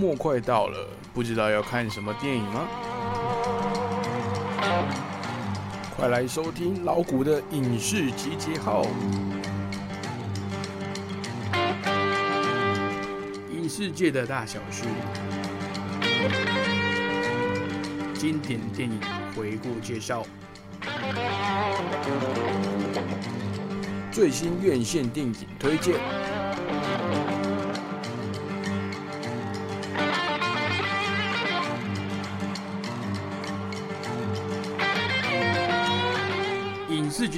末快到了，不知道要看什么电影吗？快来收听老谷的影视集结号，影视界的大小事，经典电影回顾介绍，最新院线电影推荐。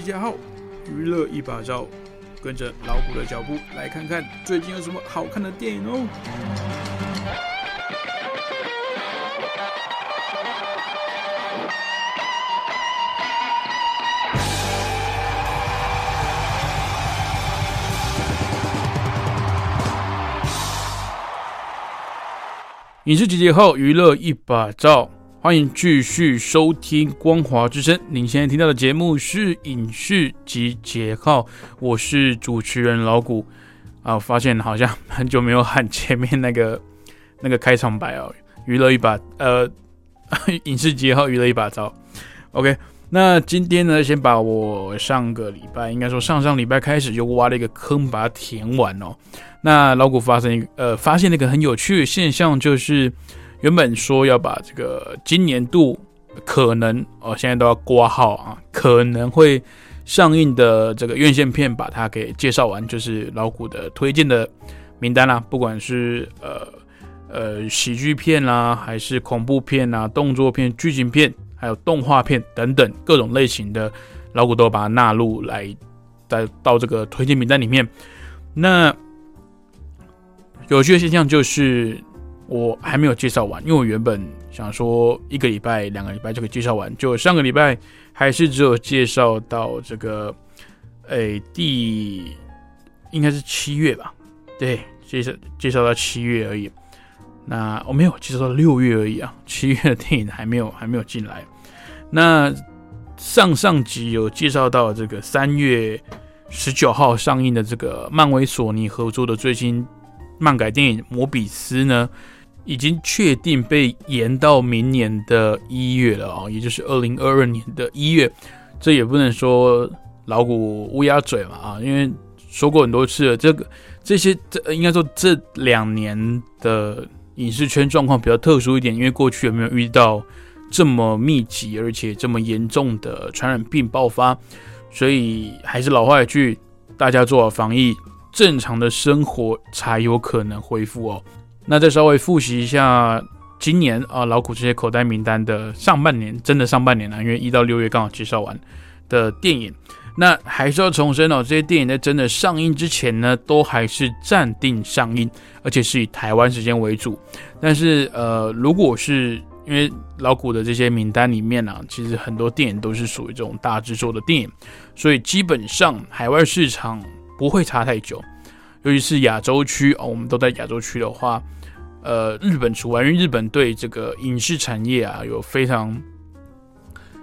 集结号，娱乐一把照，跟着老虎的脚步来看看最近有什么好看的电影哦。影视集结号，娱乐一把照。欢迎继续收听《光华之声》。您现在听到的节目是《影视集结号》，我是主持人老谷。啊，发现好像很久没有喊前面那个 那个开场白哦，娱乐一把呃，影视集结号，娱乐一把照。OK，那今天呢，先把我上个礼拜，应该说上上礼拜开始就挖了一个坑，把它填完哦。那老谷发生一呃，发现了一个很有趣的现象，就是。原本说要把这个今年度可能哦，现在都要挂号啊，可能会上映的这个院线片，把它给介绍完，就是老谷的推荐的名单啦。不管是呃呃喜剧片啦，还是恐怖片啊、动作片、剧情片，还有动画片等等各种类型的，老谷都把它纳入来，在到这个推荐名单里面。那有趣的现象就是。我还没有介绍完，因为我原本想说一个礼拜、两个礼拜就可以介绍完，就上个礼拜还是只有介绍到这个，诶，第应该是七月吧？对，介绍介绍到七月而已。那我没有介绍到六月而已啊，七月的电影还没有还没有进来。那上上集有介绍到这个三月十九号上映的这个漫威索尼合作的最新漫改电影《摩比斯》呢？已经确定被延到明年的一月了啊，也就是二零二二年的一月。这也不能说老古乌鸦嘴嘛啊，因为说过很多次了，这个这些这应该说这两年的影视圈状况比较特殊一点，因为过去有没有遇到这么密集而且这么严重的传染病爆发，所以还是老话一句，大家做好防疫，正常的生活才有可能恢复哦。那再稍微复习一下今年啊，老苦这些口袋名单的上半年，真的上半年啊，因为一到六月刚好介绍完的电影。那还是要重申哦，这些电影在真的上映之前呢，都还是暂定上映，而且是以台湾时间为主。但是呃，如果是因为老古的这些名单里面呢，其实很多电影都是属于这种大制作的电影，所以基本上海外市场不会差太久。尤其是亚洲区哦，我们都在亚洲区的话，呃，日本除外，因为日本对这个影视产业啊有非常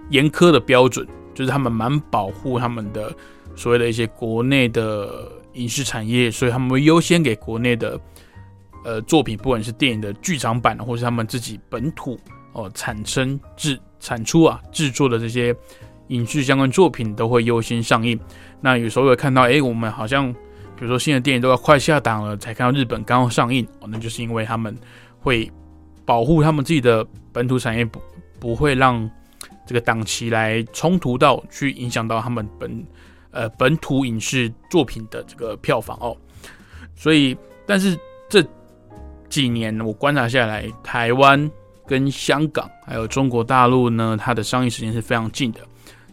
严苛的标准，就是他们蛮保护他们的所谓的一些国内的影视产业，所以他们会优先给国内的呃作品，不管是电影的剧场版，或是他们自己本土哦产生制产出啊制作的这些影视相关作品，都会优先上映。那有时候会看到，哎，我们好像。比如说，新的电影都要快下档了，才看到日本刚刚上映哦，那就是因为他们会保护他们自己的本土产业，不不会让这个档期来冲突到，去影响到他们本呃本土影视作品的这个票房哦。所以，但是这几年我观察下来，台湾跟香港还有中国大陆呢，它的上映时间是非常近的，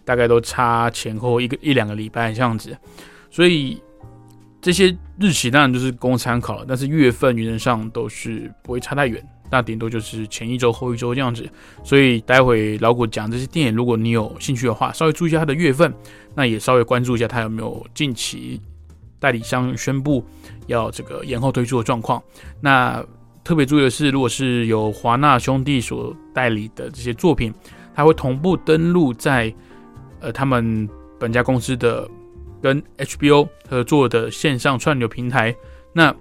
大概都差前后一个一两个礼拜这样子，所以。这些日期当然就是供参考了，但是月份原则上都是不会差太远，那顶多就是前一周、后一周这样子。所以待会老谷讲这些电影，如果你有兴趣的话，稍微注意一下它的月份，那也稍微关注一下它有没有近期代理商宣布要这个延后推出的状况。那特别注意的是，如果是有华纳兄弟所代理的这些作品，它会同步登录在呃他们本家公司的。跟 HBO 合作的线上串流平台，那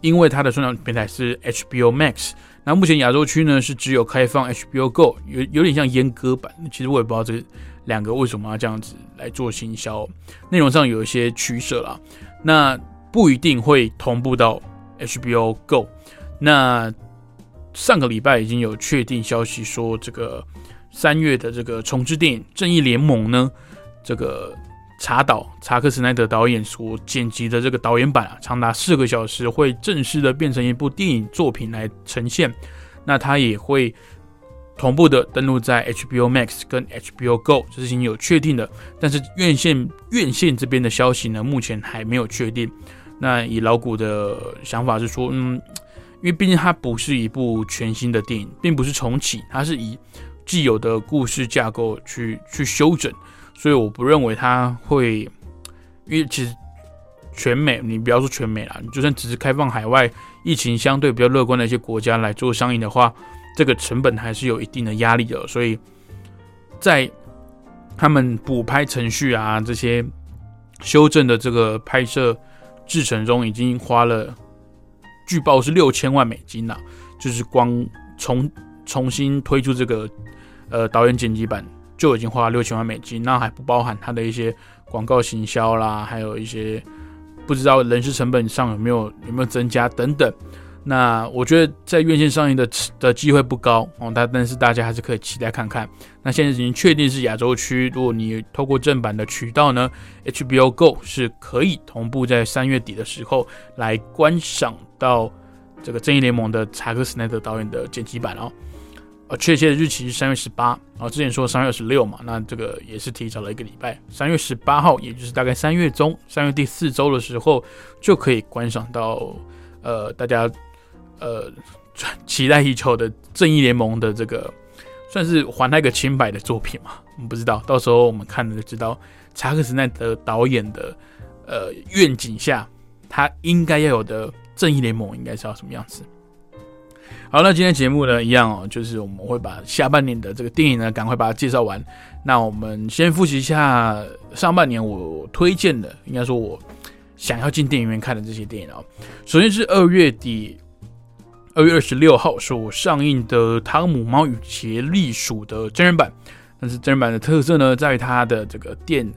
因为它的串流平台是 HBO Max，那目前亚洲区呢是只有开放 HBO Go，有有点像阉割版。其实我也不知道这两个为什么要这样子来做行销，内容上有一些取舍啦。那不一定会同步到 HBO Go。那上个礼拜已经有确定消息说，这个三月的这个重置电影《正义联盟》呢，这个。查导查克·斯奈德导演所剪辑的这个导演版啊，长达四个小时，会正式的变成一部电影作品来呈现。那它也会同步的登录在 HBO Max 跟 HBO Go，这是已经有确定的。但是院线院线这边的消息呢，目前还没有确定。那以老古的想法是说，嗯，因为毕竟它不是一部全新的电影，并不是重启，它是以既有的故事架构去去修整。所以我不认为它会，因为其实全美，你不要说全美啦，你就算只是开放海外，疫情相对比较乐观的一些国家来做上映的话，这个成本还是有一定的压力的。所以在他们补拍程序啊这些修正的这个拍摄制程中，已经花了据报是六千万美金了，就是光重重新推出这个呃导演剪辑版。就已经花了六千万美金，那还不包含它的一些广告行销啦，还有一些不知道人事成本上有没有有没有增加等等。那我觉得在院线上映的的机会不高哦，但但是大家还是可以期待看看。那现在已经确定是亚洲区，如果你透过正版的渠道呢，HBO Go 是可以同步在三月底的时候来观赏到这个《正义联盟》的查克·斯奈德导演的剪辑版哦。确切的日期是三月十八，然后之前说三月二十六嘛，那这个也是提早了一个礼拜。三月十八号，也就是大概三月中、三月第四周的时候，就可以观赏到呃大家呃期待已久的《正义联盟》的这个算是还他一个清白的作品嘛？我们不知道，到时候我们看了就知道查克·斯奈德导演的呃愿景下，他应该要有的《正义联盟》应该是要什么样子。好，那今天节目呢，一样哦，就是我们会把下半年的这个电影呢，赶快把它介绍完。那我们先复习一下上半年我推荐的，应该说我想要进电影院看的这些电影哦。首先是二月底，二月二十六号所上映的《汤姆猫与杰利鼠》的真人版。但是真人版的特色呢，在于它的这个电，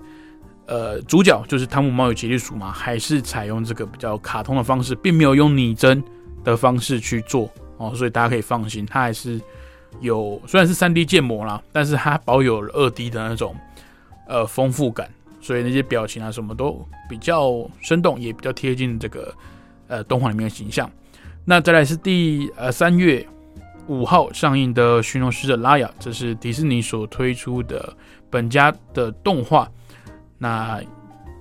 呃，主角就是汤姆猫与杰利鼠嘛，还是采用这个比较卡通的方式，并没有用拟真的方式去做。哦，所以大家可以放心，它还是有虽然是三 D 建模啦，但是它保有了二 D 的那种呃丰富感，所以那些表情啊什么都比较生动，也比较贴近这个呃动画里面的形象。那再来是第呃三月五号上映的《驯龙使者拉雅》，这是迪士尼所推出的本家的动画。那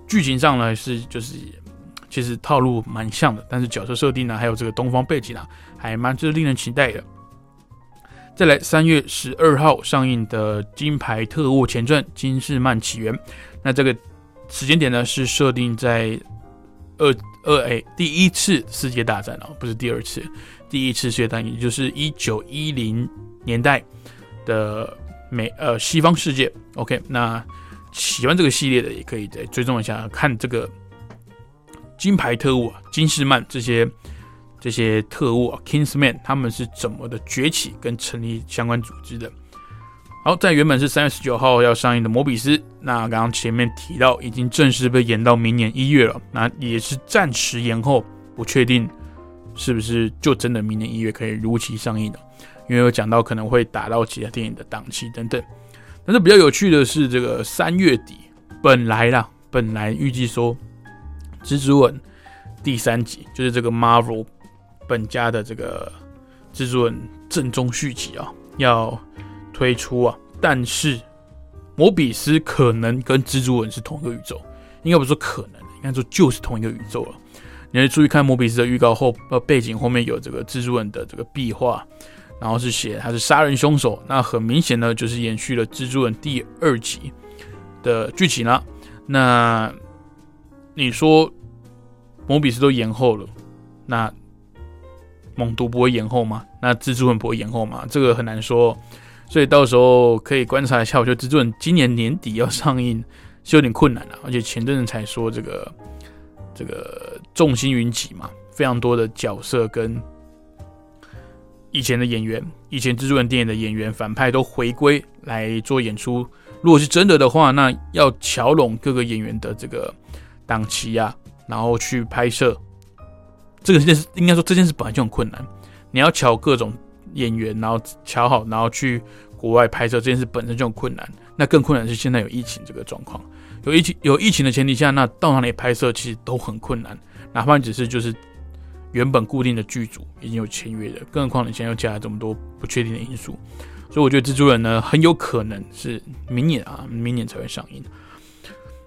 剧情上呢是就是其实套路蛮像的，但是角色设定呢还有这个东方背景啊。还蛮是令人期待的。再来，三月十二号上映的《金牌特务前传：金士曼起源》，那这个时间点呢是设定在二二 A 第一次世界大战哦，不是第二次，第一次世界大战，也就是一九一零年代的美呃西方世界。OK，那喜欢这个系列的也可以再追踪一下，看这个金牌特务金士曼这些。这些特务啊，Kingsman，他们是怎么的崛起跟成立相关组织的？好，在原本是三月十九号要上映的《摩比斯》，那刚刚前面提到已经正式被延到明年一月了，那也是暂时延后，不确定是不是就真的明年一月可以如期上映的，因为有讲到可能会打到其他电影的档期等等。但是比较有趣的是，这个三月底本来啦，本来预计说《蜘蛛人》第三集就是这个 Marvel。本家的这个蜘蛛人正宗续集啊，要推出啊，但是摩比斯可能跟蜘蛛人是同一个宇宙，应该不是说可能，应该说就是同一个宇宙了。你要注意看摩比斯的预告后，呃，背景后面有这个蜘蛛人的这个壁画，然后是写他是杀人凶手，那很明显呢，就是延续了蜘蛛人第二集的剧情了。那你说摩比斯都延后了，那？猛毒不会延后吗？那蜘蛛人不会延后吗？这个很难说，所以到时候可以观察一下。我觉得蜘蛛人今年年底要上映是有点困难的，而且前阵子才说这个这个众星云集嘛，非常多的角色跟以前的演员，以前蜘蛛人电影的演员反派都回归来做演出。如果是真的的话，那要乔拢各个演员的这个档期啊，然后去拍摄，这个件事应该说这件事本来就很困难。你要瞧各种演员，然后瞧好，然后去国外拍摄，这件事本身就很困难。那更困难是现在有疫情这个状况，有疫情有疫情的前提下，那到哪里拍摄其实都很困难，哪怕只是就是。原本固定的剧组已经有签约的，更何况你现在又加了这么多不确定的因素，所以我觉得蜘蛛人呢很有可能是明年啊，明年才会上映。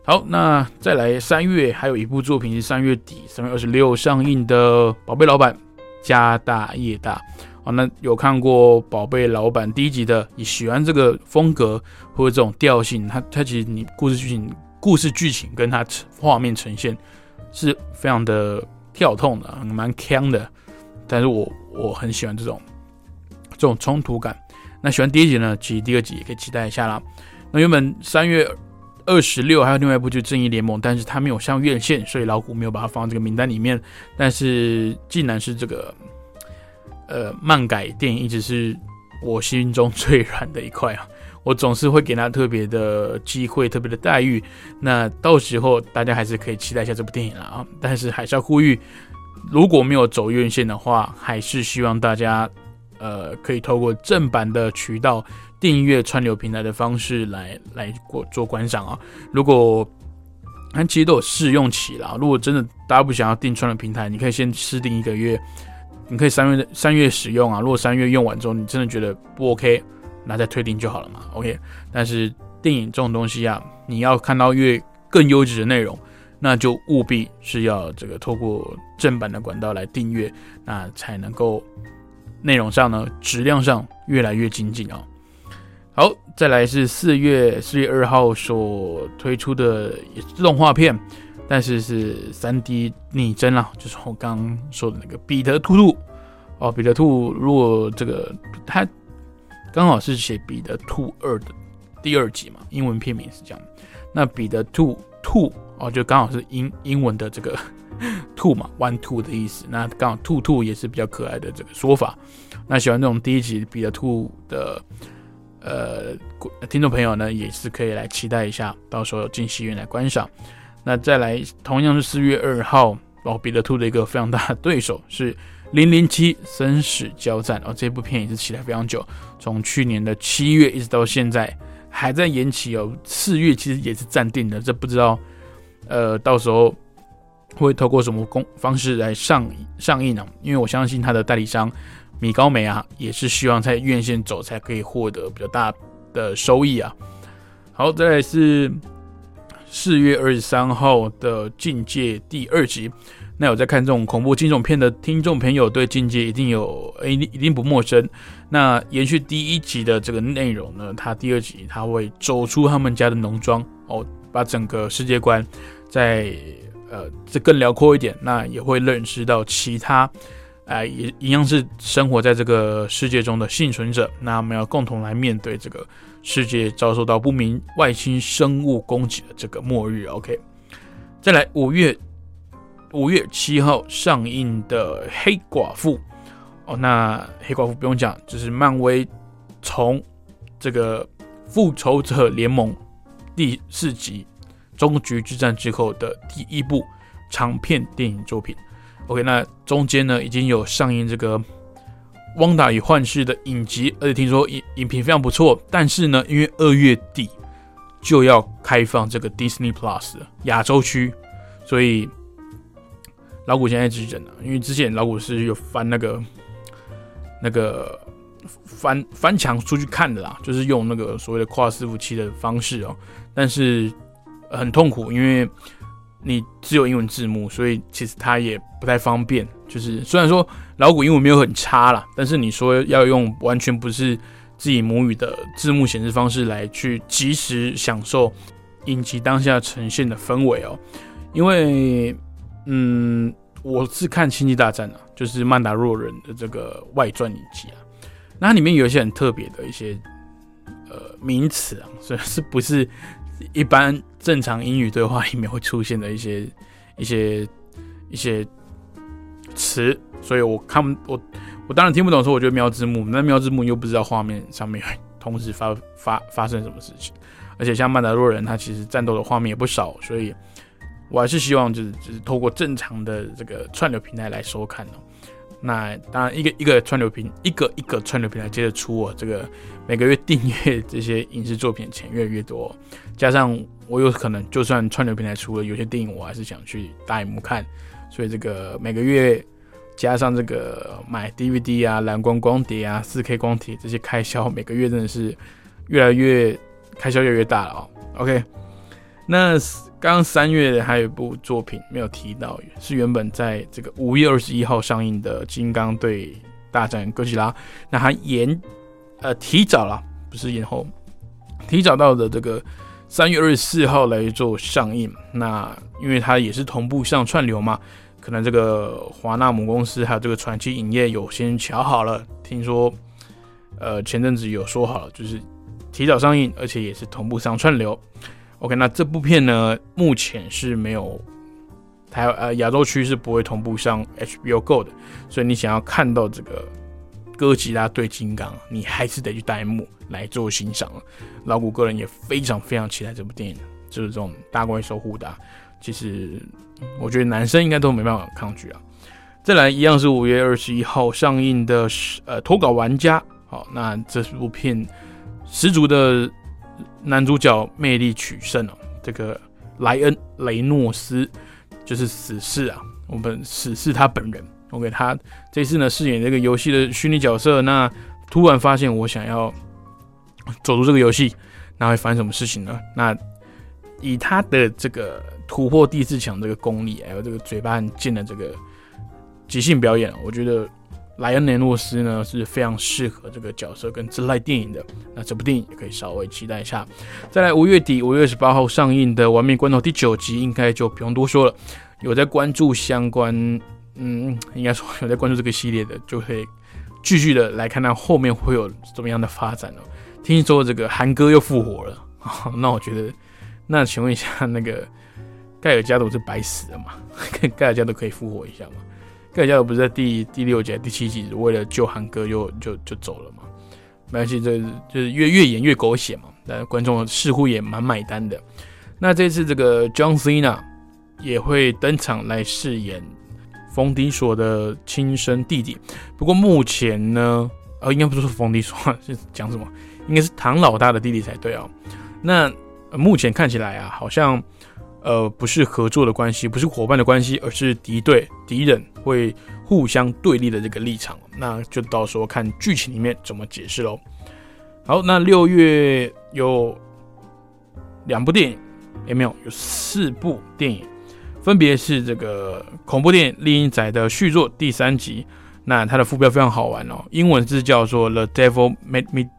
好，那再来三月还有一部作品是三月底三月二十六上映的《宝贝老板家大业大》好，那有看过《宝贝老板》第一集的，你喜欢这个风格或者这种调性，它它其实你故事剧情故事剧情跟它画面呈现是非常的。跳痛的，蛮强的，但是我我很喜欢这种这种冲突感。那喜欢第一集呢，其实第二集也可以期待一下啦。那原本三月二十六还有另外一部就是《正义联盟》，但是它没有上院线，所以老虎没有把它放在这个名单里面。但是竟然是这个呃漫改电影，一直是我心中最软的一块啊。我总是会给他特别的机会、特别的待遇。那到时候大家还是可以期待一下这部电影了啊！但是还是要呼吁，如果没有走院线的话，还是希望大家呃可以透过正版的渠道、订阅串流平台的方式来来过做观赏啊。如果它其实都有试用期了，如果真的大家不想要订串流平台，你可以先试订一个月，你可以三月三月使用啊。如果三月用完之后，你真的觉得不 OK。那再退订就好了嘛，OK。但是电影这种东西啊，你要看到越更优质的内容，那就务必是要这个透过正版的管道来订阅，那才能够内容上呢质量上越来越精进啊。好，再来是四月四月二号所推出的也是动画片，但是是三 D 拟真啦，就是我刚刚说的那个彼得兔兔哦，彼得兔如果这个它。刚好是写《彼得兔二》的第二集嘛，英文片名是这样。那彼得兔兔哦，就刚好是英英文的这个兔嘛，one two 的意思。那刚好兔兔也是比较可爱的这个说法。那喜欢这种第一集彼得兔的呃听众朋友呢，也是可以来期待一下，到时候进戏院来观赏。那再来，同样是四月二号，哦，彼得兔的一个非常大的对手是。零零七生死交战哦，这部片也是期待非常久，从去年的七月一直到现在还在延期哦。四月其实也是暂定的，这不知道呃到时候会透过什么公方式来上上映呢？因为我相信他的代理商米高梅啊，也是希望在院线走才可以获得比较大的收益啊。好，再来是四月二十三号的《境界》第二集。那有在看这种恐怖惊悚片的听众朋友，对境界一定有诶，一定不陌生。那延续第一集的这个内容呢，它第二集它会走出他们家的农庄哦，把整个世界观在呃这更辽阔一点。那也会认识到其他哎也一样是生活在这个世界中的幸存者。那我们要共同来面对这个世界遭受到不明外星生物攻击的这个末日。OK，再来五月。五月七号上映的《黑寡妇》哦，那黑寡妇不用讲，就是漫威从这个《复仇者联盟》第四集终局之战之后的第一部长片电影作品。OK，那中间呢已经有上映这个《汪达与幻视》的影集，而且听说影影评非常不错。但是呢，因为二月底就要开放这个 Disney Plus 亚洲区，所以。老古现在急诊了，因为之前老古是有翻那个那个翻翻墙出去看的啦，就是用那个所谓的跨伺服器的方式哦，但是很痛苦，因为你只有英文字幕，所以其实它也不太方便。就是虽然说老古英文没有很差啦，但是你说要用完全不是自己母语的字幕显示方式来去及时享受影集当下呈现的氛围哦，因为。嗯，我是看《星际大战》啊，就是曼达洛人的这个外传影集啊。那里面有一些很特别的一些呃名词啊，所以是不是一般正常英语对话里面会出现的一些 一些一些词，所以我看我我当然听不懂，说我觉得瞄字幕，那瞄字幕又不知道画面上面同时发发发生什么事情，而且像曼达洛人，他其实战斗的画面也不少，所以我还是希望就是就是透过正常的这个串流平台来收看哦。那当然，一个一个串流平，一个一个串流平台接着出哦，这个每个月订阅这些影视作品钱越来越多，加上我有可能就算串流平台出了有些电影，我还是想去大荧幕看，所以这个每个月加上这个买 DVD 啊、蓝光光碟啊、四 K 光碟这些开销，每个月真的是越来越开销越来越大了哦。OK，那。刚刚三月还有一部作品没有提到，是原本在这个五月二十一号上映的《金刚对大战哥吉拉》，那它延呃提早了，不是延后，提早到的这个三月二十四号来做上映。那因为它也是同步上串流嘛，可能这个华纳母公司还有这个传奇影业有先瞧好了，听说呃前阵子有说好了，就是提早上映，而且也是同步上串流。OK，那这部片呢，目前是没有台呃亚洲区是不会同步上 HBO Go 的，所以你想要看到这个哥吉拉对金刚，你还是得去弹幕来做欣赏老谷个人也非常非常期待这部电影，就是这种大怪兽互打，其实我觉得男生应该都没办法抗拒啊。再来一样是五月二十一号上映的呃脱稿玩家，好，那这部片十足的。男主角魅力取胜哦，这个莱恩雷诺斯就是死侍啊，我们死侍他本人。OK，他这次呢饰演这个游戏的虚拟角色，那突然发现我想要走出这个游戏，那会发生什么事情呢？那以他的这个突破第四强这个功力，还有这个嘴巴很贱的这个即兴表演，我觉得。莱恩·雷诺斯呢是非常适合这个角色跟这类电影的，那这部电影也可以稍微期待一下。再来，五月底五月二十八号上映的《完美关头》第九集，应该就不用多说了。有在关注相关，嗯，应该说有在关注这个系列的，就可以继续的来看它后面会有怎么样的发展了。听说这个韩哥又复活了，那我觉得，那请问一下，那个盖尔加朵是白死了吗？盖尔加朵可以复活一下吗？盖加尔不是在第第六集、第七集为了救韩哥又就就走了嘛？没关系，这就是越越演越狗血嘛。但观众似乎也蛮买单的。那这次这个 John Cena 也会登场来饰演冯迪索的亲生弟弟。不过目前呢，呃，应该不是冯迪索，是讲什么？应该是唐老大的弟弟才对哦。那目前看起来啊，好像。呃，不是合作的关系，不是伙伴的关系，而是敌对、敌人会互相对立的这个立场。那就到时候看剧情里面怎么解释喽。好，那六月有两部电影，也没有，有四部电影，分别是这个恐怖电影《丽英仔》的续作第三集。那它的副标非常好玩哦，英文字叫做《The Devil Made Me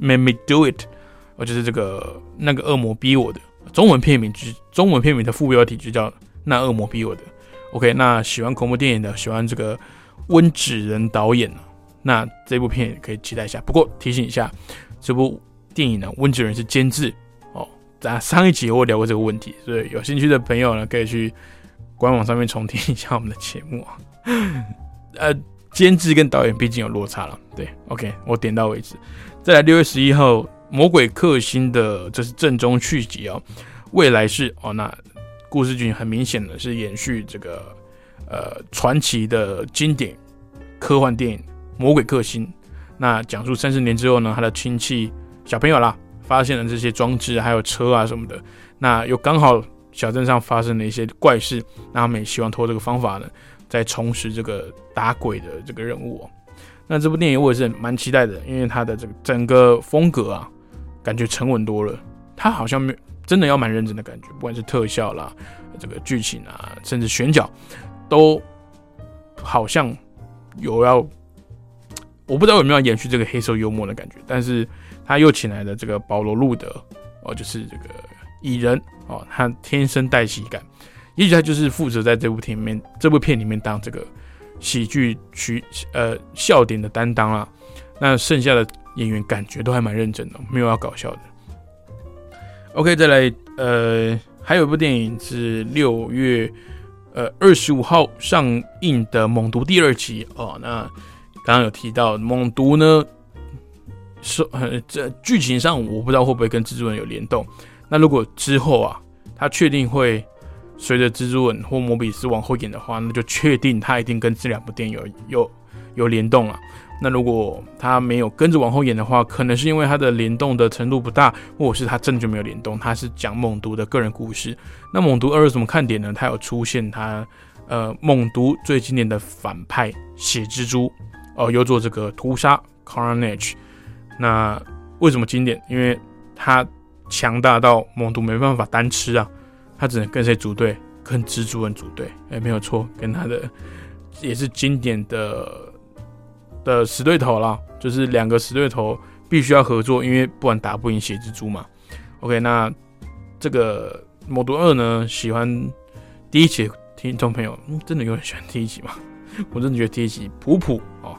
Made Me Do It》，呃，就是这个那个恶魔逼我的。中文片名就中文片名的副标题就叫《那恶魔逼我的》。OK，那喜欢恐怖电影的，喜欢这个温子仁导演那这部片可以期待一下。不过提醒一下，这部电影呢，温子仁是监制哦。在上一集我聊过这个问题，所以有兴趣的朋友呢，可以去官网上面重听一下我们的节目啊。呃，监制跟导演毕竟有落差了。对，OK，我点到为止。再来六月十一号。魔鬼克星的这是正宗续集哦，未来是哦，那故事剧很明显的是延续这个呃传奇的经典科幻电影《魔鬼克星》。那讲述三十年之后呢，他的亲戚小朋友啦发现了这些装置还有车啊什么的，那又刚好小镇上发生了一些怪事，那他们也希望通过这个方法呢，再重拾这个打鬼的这个任务。那这部电影我也是蛮期待的，因为它的这个整个风格啊。感觉沉稳多了，他好像没真的要蛮认真的感觉，不管是特效啦、这个剧情啊，甚至选角，都好像有要，我不知道有没有延续这个黑色幽默的感觉。但是他又请来了这个保罗·路德哦，就是这个蚁人哦，他天生带喜感，也许他就是负责在这部片里面这部片里面当这个喜剧取呃笑点的担当啦。那剩下的。演员感觉都还蛮认真的，没有要搞笑的。OK，再来，呃，还有一部电影是六月呃二十五号上映的《猛毒》第二集哦。那刚刚有提到《猛毒》呢，说呃这剧情上我不知道会不会跟蜘蛛人有联动。那如果之后啊，他确定会随着蜘蛛人或摩比斯往后演的话，那就确定他一定跟这两部电影有有有联动了。那如果他没有跟着往后演的话，可能是因为他的联动的程度不大，或者是他真的就没有联动。他是讲猛毒的个人故事。那猛毒二有什么看点呢？他有出现他呃猛毒最经典的反派血蜘蛛哦，有做这个屠杀 Carnage。那为什么经典？因为他。强大到猛毒没办法单吃啊，他只能跟谁组队？跟蜘蛛人组队。哎，没有错，跟他的也是经典的的死对头了，就是两个死对头必须要合作，因为不然打不赢血蜘蛛嘛。OK，那这个猛毒二呢？喜欢第一集听众朋友，真的有人喜欢第一集吗？我真的觉得第一集普普哦。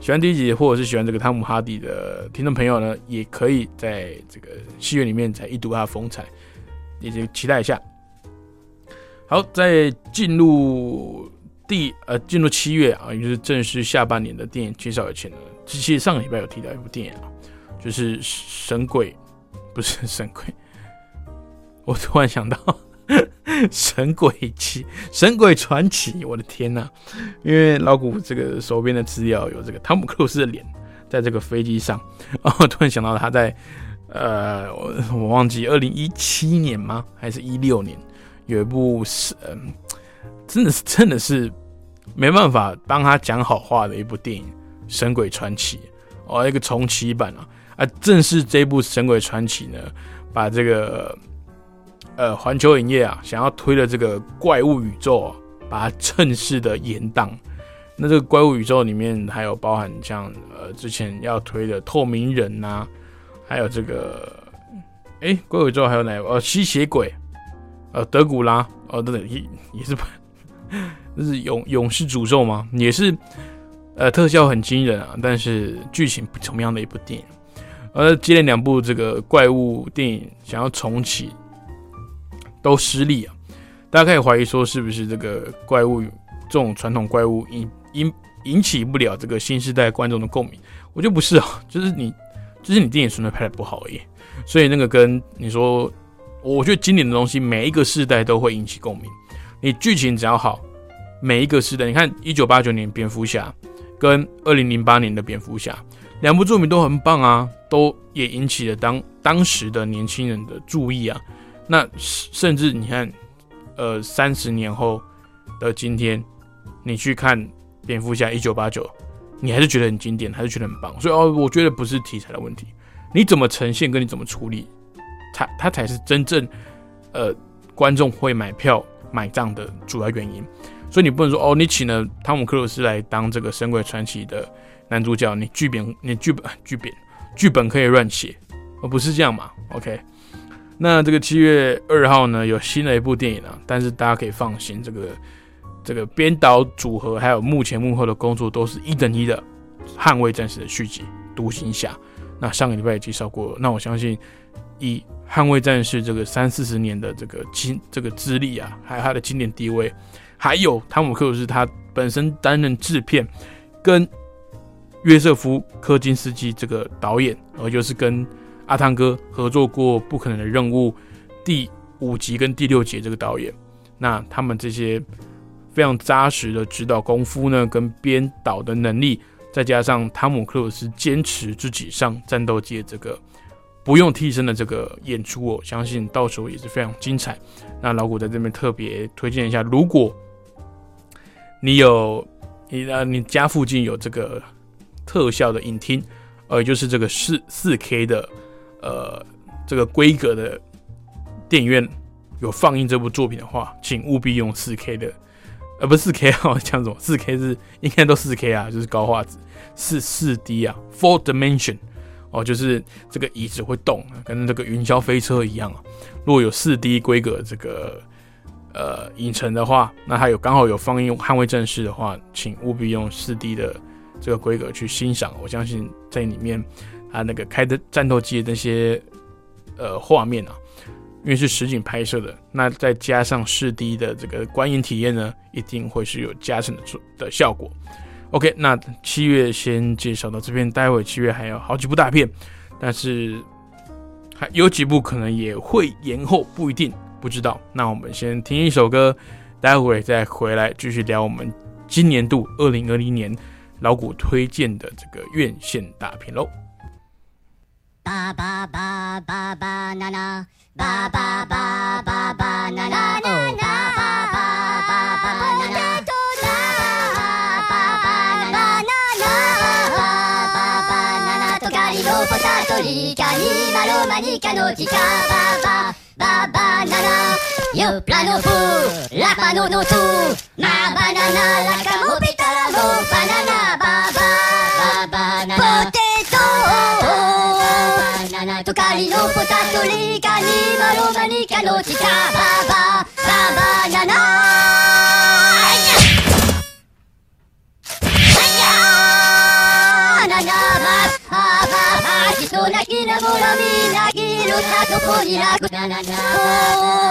喜欢第一集或者是喜欢这个汤姆哈迪的听众朋友呢，也可以在这个戏院里面再一睹他的风采，也就期待一下。好，在进入第呃进入七月啊，也就是正式下半年的电影介绍以前呢，其实上个礼拜有提到一部电影啊，就是《神鬼》，不是《神鬼》，我突然想到。神鬼奇，神鬼传奇，我的天呐！因为老古这个手边的资料有这个汤姆克鲁斯的脸在这个飞机上，然后突然想到他在呃，我我忘记二零一七年吗？还是一六年有一部是嗯，真的是真的是没办法帮他讲好话的一部电影《神鬼传奇》哦，一个重启版啊啊！正是这部《神鬼传奇》呢，把这个。呃，环球影业啊，想要推的这个怪物宇宙啊，把它正式的延档。那这个怪物宇宙里面还有包含像呃之前要推的透明人呐，还有这个哎怪物宇宙还有哪个？呃吸血鬼，呃德古拉，哦等等也也是，这是勇勇士诅咒吗？也是，呃特效很惊人啊，但是剧情不怎么样的一部电影。呃接连两部这个怪物电影想要重启。都失利啊！大家可以怀疑说，是不是这个怪物这种传统怪物引引引起不了这个新时代观众的共鸣？我觉得不是啊，就是你就是你电影纯粹拍的不好而已。所以那个跟你说，我觉得经典的东西每一个世代都会引起共鸣。你剧情只要好，每一个世代，你看一九八九年蝙蝠侠跟二零零八年的蝙蝠侠两部作品都很棒啊，都也引起了当当时的年轻人的注意啊。那甚至你看，呃，三十年后的今天，你去看《蝙蝠侠一九八九》，你还是觉得很经典，还是觉得很棒。所以哦，我觉得不是题材的问题，你怎么呈现跟你怎么处理，它它才是真正呃观众会买票买账的主要原因。所以你不能说哦，你请了汤姆克鲁斯来当这个《神鬼传奇》的男主角，你剧本你剧本剧本剧本可以乱写，而不是这样嘛？OK。那这个七月二号呢，有新的一部电影啊，但是大家可以放心，这个这个编导组合还有幕前幕后的工作都是一等一的，《捍卫战士》的续集《独行侠》。那上个礼拜也介绍过，那我相信以《捍卫战士》这个三四十年的这个经这个资历啊，还有他的经典地位，还有汤姆克鲁斯他本身担任制片，跟约瑟夫科金斯基这个导演，而就是跟。阿汤哥合作过《不可能的任务》第五集跟第六集，这个导演，那他们这些非常扎实的指导功夫呢，跟编导的能力，再加上汤姆克鲁斯坚持自己上战斗机的这个不用替身的这个演出，我相信到时候也是非常精彩。那老谷在这边特别推荐一下，如果你有你呃你家附近有这个特效的影厅，呃，就是这个四四 K 的。呃，这个规格的电影院有放映这部作品的话，请务必用四 K 的，呃，不是四 K 啊，讲什么？四 K 是应该都四 K 啊，就是高画质，是四 D 啊，Four Dimension 哦，就是这个椅子会动，跟这个云霄飞车一样啊。如果有四 D 规格这个呃影城的话，那它有刚好有放映《捍卫战士》的话，请务必用四 D 的这个规格去欣赏。我相信在里面。啊，那个开的战斗机的那些呃画面啊，因为是实景拍摄的，那再加上四 D 的这个观影体验呢，一定会是有加成的的效果。OK，那七月先介绍到这边，待会七月还有好几部大片，但是还有几部可能也会延后，不一定，不知道。那我们先听一首歌，待会再回来继续聊我们今年度二零二零年老谷推荐的这个院线大片喽。potatolica, animalomanique, nautica, baba, baba, nana. Yo plano fu, la pano no tu, ma banana, la camo pitalamo, banana, baba, baba, nana. Potato, oh, oh, oh, nana, tocalino, potatolica, animalomanique, nautica, baba, baba, nana. 人泣きなもらみなぎるさどこに泣くなななお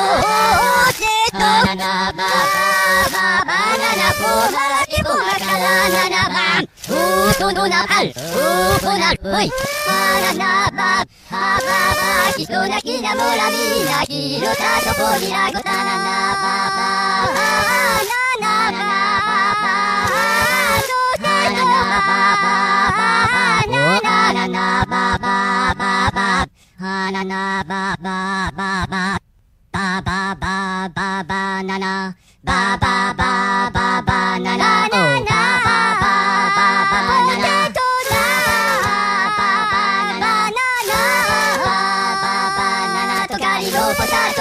ーせっとなななばばばななこばらきこまからななばんーとのなばんうーとなるほいばななばばばばひ泣きなもらみなぎるさどこに泣くなななばばばななばばばばばばばばばば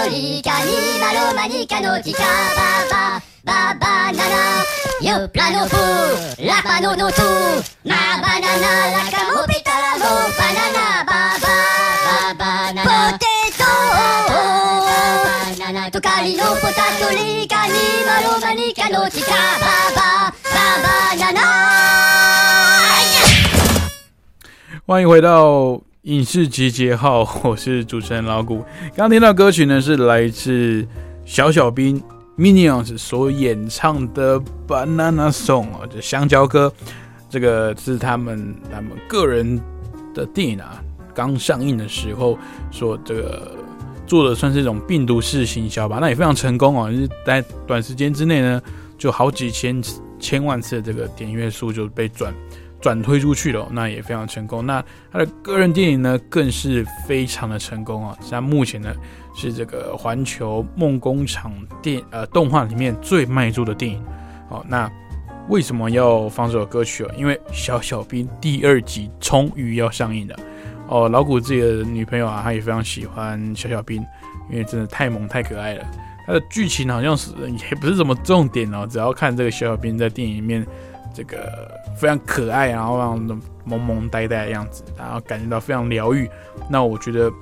リカニマロマニカのバカババ ba ba na na yo plano fu la pano no tu na ba na na la camo pita la mo ba na na ba ba ba ba na na potato to cari no potato li cani ma lo manica no ti ca ba ba ba ba na na 欢迎回到影视集结号，我是主持人老谷。刚刚听到歌曲呢，是来自小小兵 Minions 所演唱的《Banana Song》啊，就香蕉歌。这个是他们他们个人的电影啊，刚上映的时候说这个做的算是一种病毒式行销吧，那也非常成功哦，就是在短时间之内呢，就好几千千万次的这个点阅数就被转。转推出去了，那也非常成功。那他的个人电影呢，更是非常的成功啊！像目前呢，是这个环球梦工厂电呃动画里面最卖座的电影。好，那为什么要放这首歌曲哦？因为《小小兵》第二集终于要上映了哦。老谷自己的女朋友啊，她也非常喜欢小小兵，因为真的太萌太可爱了。它的剧情好像是也不是什么重点哦，只要看这个小小兵在电影里面。这个非常可爱，然后让萌萌呆呆的样子，然后感觉到非常疗愈。那我觉得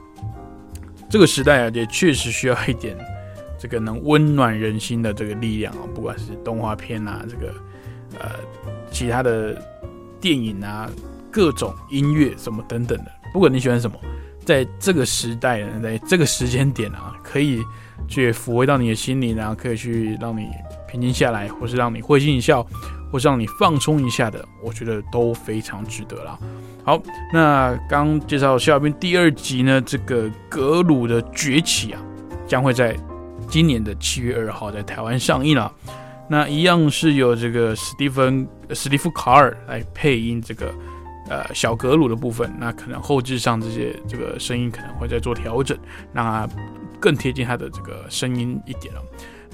这个时代啊，也确实需要一点这个能温暖人心的这个力量啊，不管是动画片啊，这个呃其他的电影啊，各种音乐什么等等的，不管你喜欢什么，在这个时代呢，在这个时间点啊，可以去抚慰到你的心灵，然后可以去让你平静下来，或是让你会心一笑。或让你放松一下的，我觉得都非常值得啦。好，那刚介绍《小兵》第二集呢，这个格鲁的崛起啊，将会在今年的七月二号在台湾上映了。那一样是由这个史蒂芬史蒂夫卡尔来配音这个呃小格鲁的部分。那可能后置上这些这个声音可能会再做调整，让它更贴近他的这个声音一点了。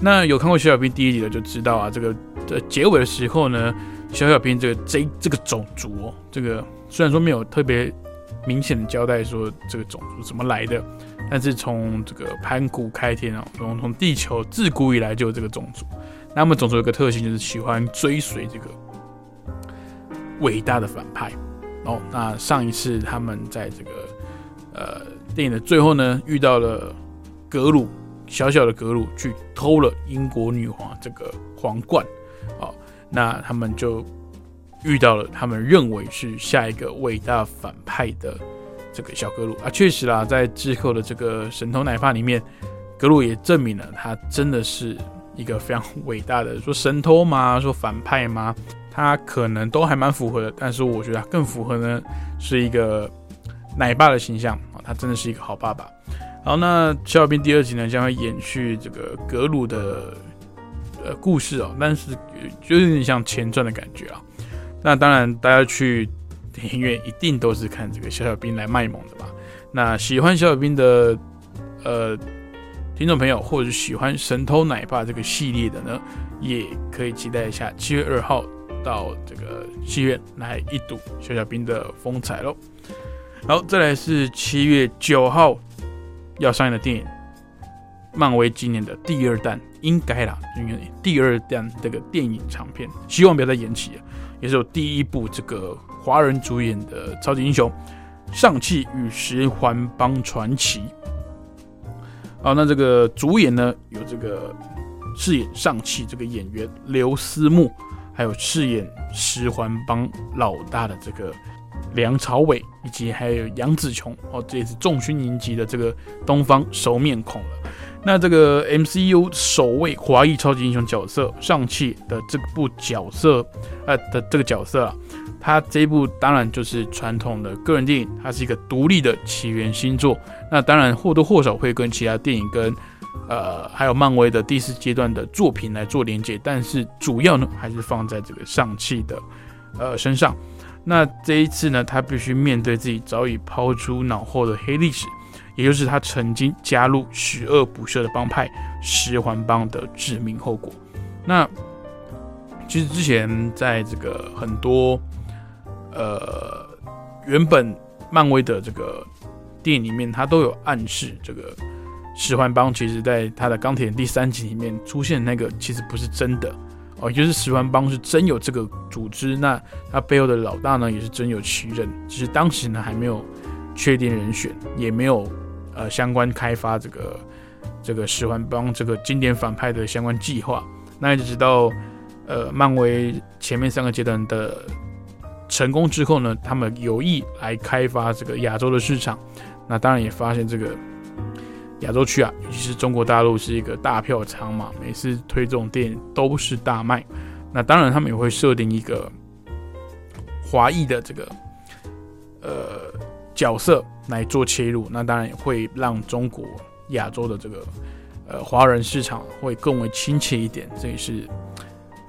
那有看过小小兵第一集的就知道啊，这个的结尾的时候呢，小小兵这个这这个种族哦，这个虽然说没有特别明显的交代说这个种族怎么来的，但是从这个盘古开天哦，从从地球自古以来就有这个种族。那么种族有个特性就是喜欢追随这个伟大的反派哦。那上一次他们在这个呃电影的最后呢，遇到了格鲁。小小的格鲁去偷了英国女皇这个皇冠，哦，那他们就遇到了他们认为是下一个伟大反派的这个小格鲁啊，确实啦，在之后的这个神偷奶爸里面，格鲁也证明了他真的是一个非常伟大的，说神偷吗？说反派吗？他可能都还蛮符合的，但是我觉得更符合呢，是一个奶爸的形象啊，他真的是一个好爸爸。好，那小小兵第二集呢，将会延续这个格鲁的呃故事哦，但是就有点像前传的感觉啊。那当然，大家去。电影院一定都是看这个小小兵来卖萌的吧？那喜欢小小兵的呃听众朋友，或者喜欢神偷奶爸这个系列的呢，也可以期待一下七月二号到这个戏院来一睹小小兵的风采喽。好，再来是七月九号要上映的电影，漫威今年的第二弹，应该啦，因为第二弹这个电影长片，希望不要再延期了，也是有第一部这个。华人主演的超级英雄《上汽与十环帮传奇》好，那这个主演呢有这个饰演上汽这个演员刘思慕，还有饰演十环帮老大的这个梁朝伟，以及还有杨紫琼哦，这也是众星云集的这个东方熟面孔了。那这个 MCU 首位华裔超级英雄角色上汽的这部角色，呃的这个角色啊。它这一部当然就是传统的个人电影，它是一个独立的起源新作。那当然或多或少会跟其他电影、跟呃还有漫威的第四阶段的作品来做连接，但是主要呢还是放在这个上汽的呃身上。那这一次呢，他必须面对自己早已抛出脑后的黑历史，也就是他曾经加入十恶不赦的帮派十环帮的致命后果。那其实之前在这个很多呃，原本漫威的这个电影里面，他都有暗示这个十环帮，其实在他的钢铁第三集里面出现那个，其实不是真的哦，就是十环帮是真有这个组织，那他背后的老大呢，也是真有其人，只是当时呢还没有确定人选，也没有呃相关开发这个这个十环帮这个经典反派的相关计划，那一直到呃漫威前面三个阶段的。成功之后呢，他们有意来开发这个亚洲的市场，那当然也发现这个亚洲区啊，尤其是中国大陆是一个大票仓嘛，每次推这种电影都是大卖。那当然他们也会设定一个华裔的这个呃角色来做切入，那当然也会让中国亚洲的这个呃华人市场会更为亲切一点，这也是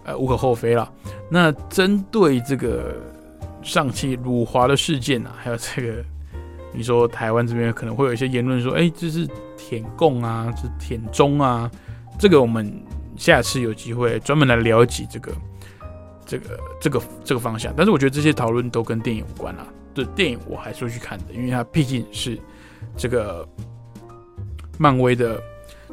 呃无可厚非了。那针对这个。上汽辱华的事件啊，还有这个，你说台湾这边可能会有一些言论说，哎，这是舔共啊，是舔中啊，这个我们下次有机会专门来了解这个，这个，这个，这个方向。但是我觉得这些讨论都跟电影无关啊，对电影我还是会去看的，因为它毕竟是这个漫威的，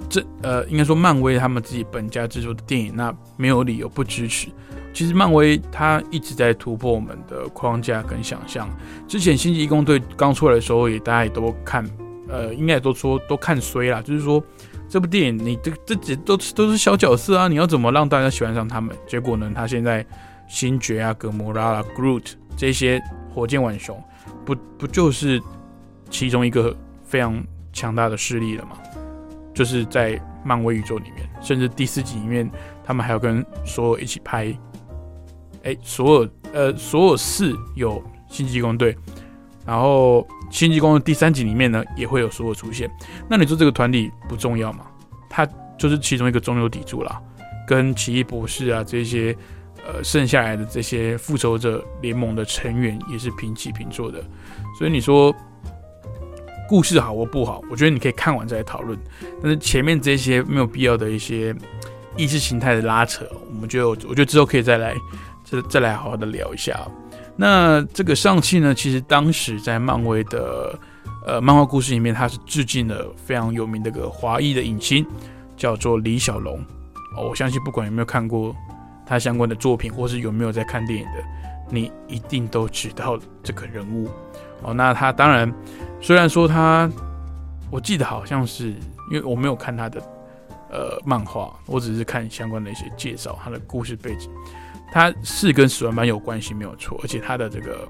这呃，应该说漫威他们自己本家制作的电影，那没有理由不支持。其实漫威它一直在突破我们的框架跟想象。之前星际义工队刚出来的时候，也大家也都看，呃，应该也都说都看衰啦。就是说，这部电影你这这几都都是小角色啊，你要怎么让大家喜欢上他们？结果呢，他现在星爵啊、格莫拉啊、Groot 这些火箭浣熊，不不就是其中一个非常强大的势力了吗？就是在漫威宇宙里面，甚至第四集里面，他们还要跟所有一起拍。哎，所有呃，所有四有星际工队，然后星际工队第三集里面呢也会有所有出现。那你说这个团体不重要吗？他就是其中一个中流砥柱啦，跟奇异博士啊这些呃剩下来的这些复仇者联盟的成员也是平起平坐的。所以你说故事好或不好，我觉得你可以看完再来讨论。但是前面这些没有必要的一些意识形态的拉扯，我们就我觉得之后可以再来。再再来好好的聊一下。那这个上汽呢，其实当时在漫威的呃漫画故事里面，它是致敬了非常有名的一个华裔的影星，叫做李小龙。哦，我相信不管有没有看过他相关的作品，或是有没有在看电影的，你一定都知道这个人物。哦，那他当然虽然说他，我记得好像是因为我没有看他的呃漫画，我只是看相关的一些介绍，他的故事背景。他是跟十万班有关系没有错，而且他的这个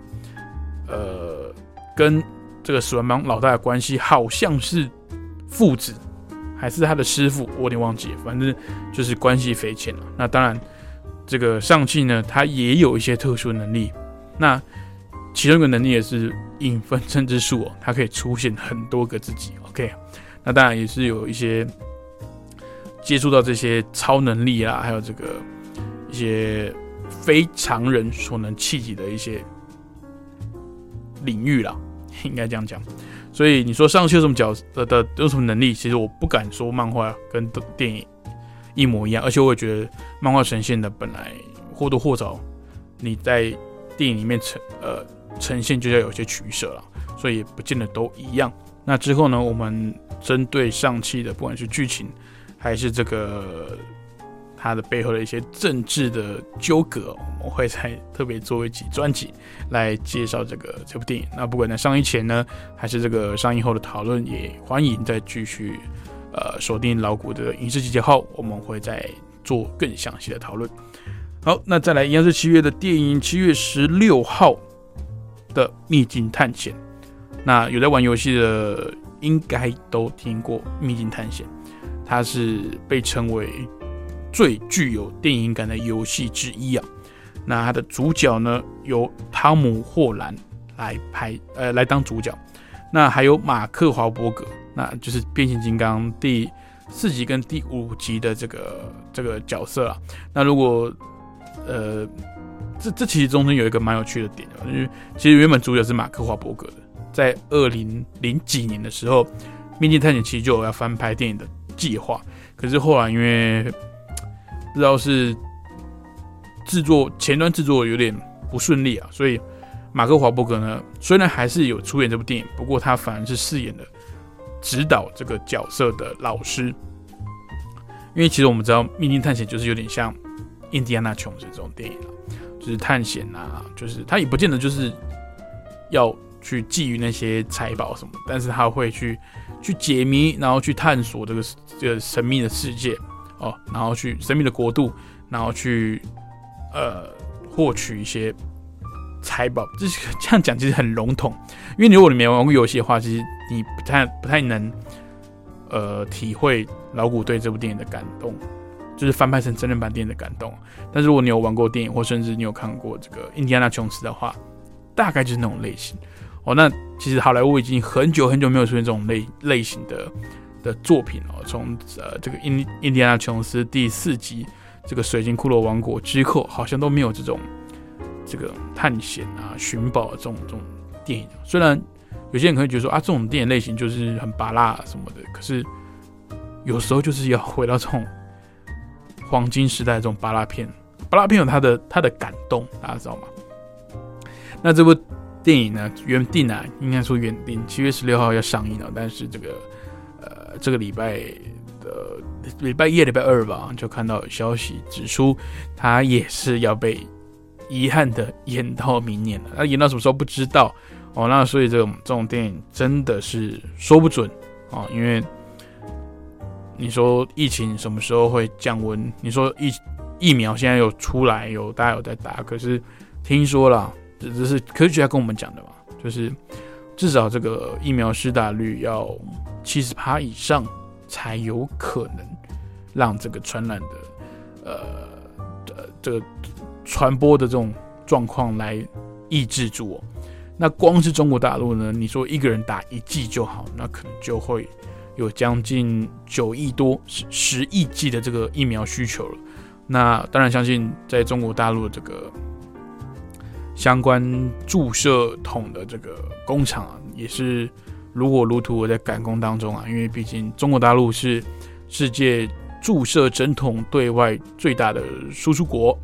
呃跟这个史文邦老大的关系好像是父子，还是他的师傅，我有点忘记，反正就是关系匪浅了。那当然，这个上气呢，他也有一些特殊能力。那其中一个能力也是影分身之术哦，它可以出现很多个自己。OK，那当然也是有一些接触到这些超能力啊，还有这个一些非常人所能企及的一些领域啦，应该这样讲。所以你说上去有什么角色的有什么能力？其实我不敢说漫画跟电影一模一样，而且我也觉得漫画呈现的本来或多或少你在电影里面呈呃呈现就要有些取舍了，所以不见得都一样。那之后呢，我们针对上期的不管是剧情还是这个。它的背后的一些政治的纠葛，我们会在特别做一集专辑来介绍这个这部电影。那不管在上映前呢，还是这个上映后的讨论，也欢迎再继续呃锁定老谷的影视集结号，我们会再做更详细的讨论。好，那再来一样是七月的电影，七月十六号的《秘境探险》。那有在玩游戏的应该都听过《秘境探险》，它是被称为。最具有电影感的游戏之一啊，那它的主角呢由汤姆·霍兰来拍，呃，来当主角。那还有马克·华伯格，那就是变形金刚第四集跟第五集的这个这个角色啊。那如果呃，这这其实中间有一个蛮有趣的点，因为其实原本主角是马克·华伯格的，在二零零几年的时候，《秘境探险》其实就有要翻拍电影的计划，可是后来因为不知道是制作前端制作有点不顺利啊，所以马克华伯格呢，虽然还是有出演这部电影，不过他反而是饰演的指导这个角色的老师。因为其实我们知道《秘境探险》就是有点像《印第安纳琼斯》这种电影啊，就是探险啊，就是他也不见得就是要去觊觎那些财宝什么，但是他会去去解谜，然后去探索这个这个神秘的世界。哦，然后去神秘的国度，然后去呃获取一些财宝。这这样讲其实很笼统，因为如果你没玩过游戏的话，其实你不太不太能呃体会老古对这部电影的感动，就是翻拍成真人版电影的感动。但是如果你有玩过电影，或甚至你有看过这个《印第安纳琼斯》的话，大概就是那种类型。哦，那其实好莱坞已经很久很久没有出现这种类类型的。的作品哦，从呃这个印印第安纳琼斯第四集这个水晶骷髅王国之后，好像都没有这种这个探险啊、寻宝这种这种电影。虽然有些人可能觉得说啊，这种电影类型就是很拔辣什么的，可是有时候就是要回到这种黄金时代这种巴拉片。巴拉片有它的它的感动，大家知道吗？那这部电影呢，原定啊，应该说原定七月十六号要上映了，但是这个。这个礼拜的礼拜一、礼拜二吧，就看到消息指出，他也是要被遗憾的延到明年了。那延到什么时候不知道哦。那所以这种这种电影真的是说不准啊，因为你说疫情什么时候会降温？你说疫疫苗现在有出来，有大家有在打，可是听说了，这这是科学家跟我们讲的嘛，就是至少这个疫苗施打率要。七十趴以上才有可能让这个传染的呃这个传播的这种状况来抑制住哦。那光是中国大陆呢，你说一个人打一剂就好，那可能就会有将近九亿多十十亿剂的这个疫苗需求了。那当然相信在中国大陆这个相关注射筒的这个工厂啊，也是。如火如荼我在赶工当中啊，因为毕竟中国大陆是世界注射针筒对外最大的输出国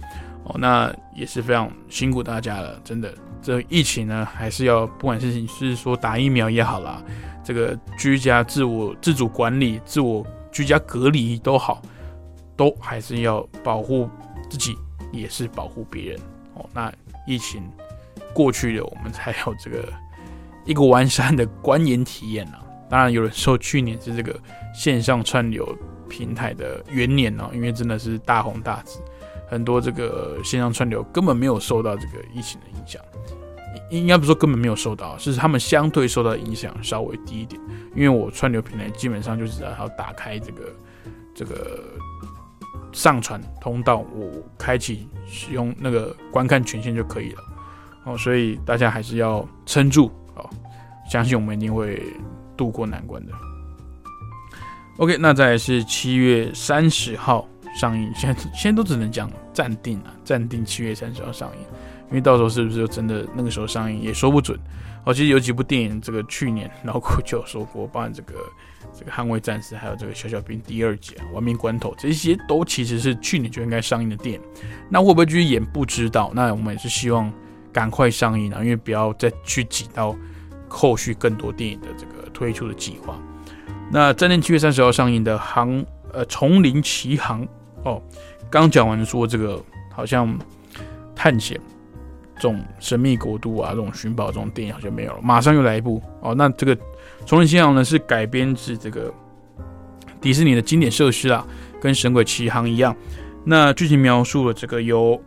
哦，那也是非常辛苦大家了，真的。这疫情呢，还是要不管是你是说打疫苗也好啦，这个居家自我自主管理、自我居家隔离都好，都还是要保护自己，也是保护别人哦。那疫情过去了，我们才有这个。一个完善的观影体验啊！当然，有人说去年是这个线上串流平台的元年哦，因为真的是大红大紫，很多这个线上串流根本没有受到这个疫情的影响。应该不说根本没有受到，是他们相对受到影响稍微低一点。因为我串流平台基本上就是只要打开这个这个上传通道，我开启使用那个观看权限就可以了。哦，所以大家还是要撑住哦，相信我们一定会渡过难关的。OK，那再是七月三十号上映，现在现在都只能讲暂定啊，暂定七月三十号上映，因为到时候是不是就真的那个时候上映也说不准。哦，其实有几部电影，这个去年老古就有说过，包含这个这个捍卫战士，还有这个小小兵第二集、亡命关头，这些都其实是去年就应该上映的电影。那会不会继续演不知道，那我们也是希望赶快上映啊，因为不要再去挤到后续更多电影的这个推出的计划。那在年七月三十号上映的《航呃丛林奇航》哦，刚讲完说这个好像探险这种神秘国度啊，这种寻宝这种电影好像没有了，马上又来一部哦。那这个《丛林奇航》呢是改编自这个迪士尼的经典设施啊，跟《神鬼奇航》一样。那剧情描述了这个由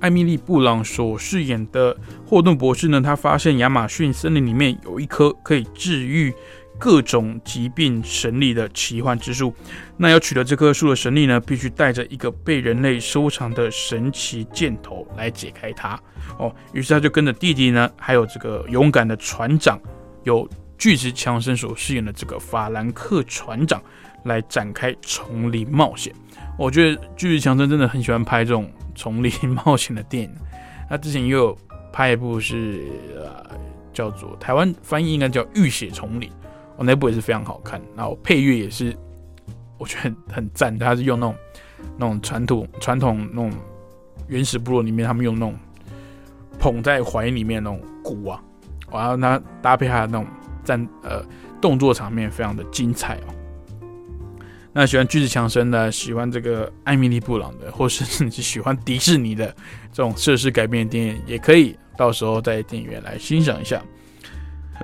艾米丽·布朗所饰演的霍顿博士呢，他发现亚马逊森林里面有一棵可以治愈。各种疾病神力的奇幻之树，那要取得这棵树的神力呢，必须带着一个被人类收藏的神奇箭头来解开它。哦，于是他就跟着弟弟呢，还有这个勇敢的船长，有巨石强森所饰演的这个法兰克船长，来展开丛林冒险。我觉得巨石强森真的很喜欢拍这种丛林冒险的电影。他之前又有拍一部是呃叫做台湾翻译应该叫《浴血丛林》。我那部也是非常好看，然后配乐也是，我觉得很赞。他是用那种那种传统传统那种原始部落里面，他们用那种捧在怀里面那种鼓啊，然后他搭配他的那种战呃动作场面，非常的精彩哦。那喜欢巨石强森的，喜欢这个艾米丽布朗的，或是你是喜欢迪士尼的这种设施改编的电影，也可以到时候在电影院来欣赏一下。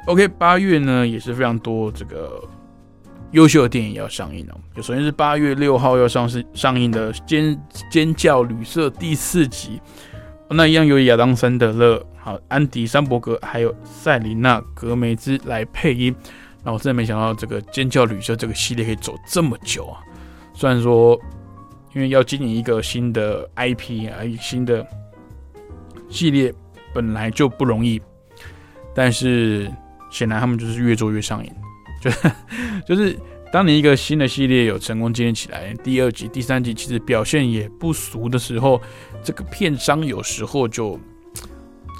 OK，八月呢也是非常多这个优秀的电影要上映哦。就首先是八月六号要上市上映的《尖尖叫旅社》第四集，那一样由亚当·森德勒、好安迪·山伯格还有塞琳娜·格梅兹来配音。那我真的没想到这个《尖叫旅社》这个系列可以走这么久啊！虽然说因为要经营一个新的 IP 啊，新的系列本来就不容易，但是。显然他们就是越做越上瘾，就就是当你一个新的系列有成功建立起来，第二集、第三集其实表现也不俗的时候，这个片商有时候就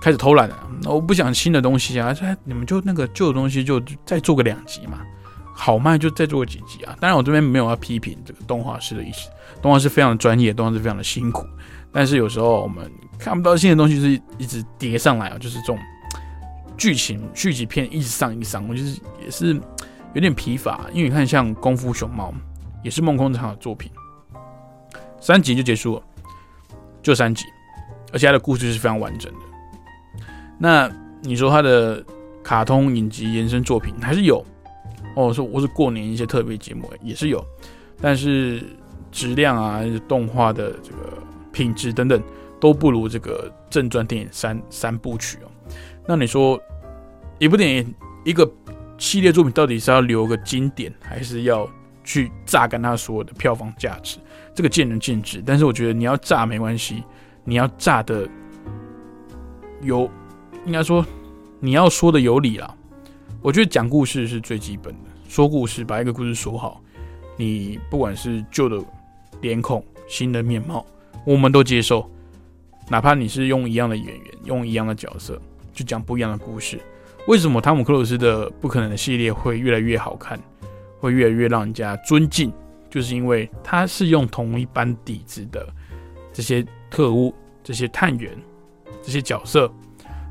开始偷懒了。我不想新的东西啊，你们就那个旧的东西就再做个两集嘛，好卖就再做个几集啊。当然我这边没有要批评这个动画师的意思，动画师非常专业，动画师非常的辛苦，但是有时候我们看不到新的东西是一直叠上来啊，就是这种。剧情续集片一直上一上，我就是也是有点疲乏。因为你看，像《功夫熊猫》也是梦工厂的作品，三集就结束了，就三集，而且它的故事是非常完整的。那你说他的卡通影集延伸作品还是有哦，说我是过年一些特别节目也是有，但是质量啊、动画的这个品质等等都不如这个正传电影三三部曲哦。那你说？一部电影，一个系列作品，到底是要留个经典，还是要去榨干它所有的票房价值？这个见仁见智。但是我觉得你要榨没关系，你要榨的有，应该说你要说的有理啦。我觉得讲故事是最基本的，说故事把一个故事说好，你不管是旧的脸孔、新的面貌，我们都接受。哪怕你是用一样的演员、用一样的角色，去讲不一样的故事。为什么汤姆克鲁斯的不可能的系列会越来越好看，会越来越让人家尊敬？就是因为他是用同一班底子的这些特务、这些探员、这些角色，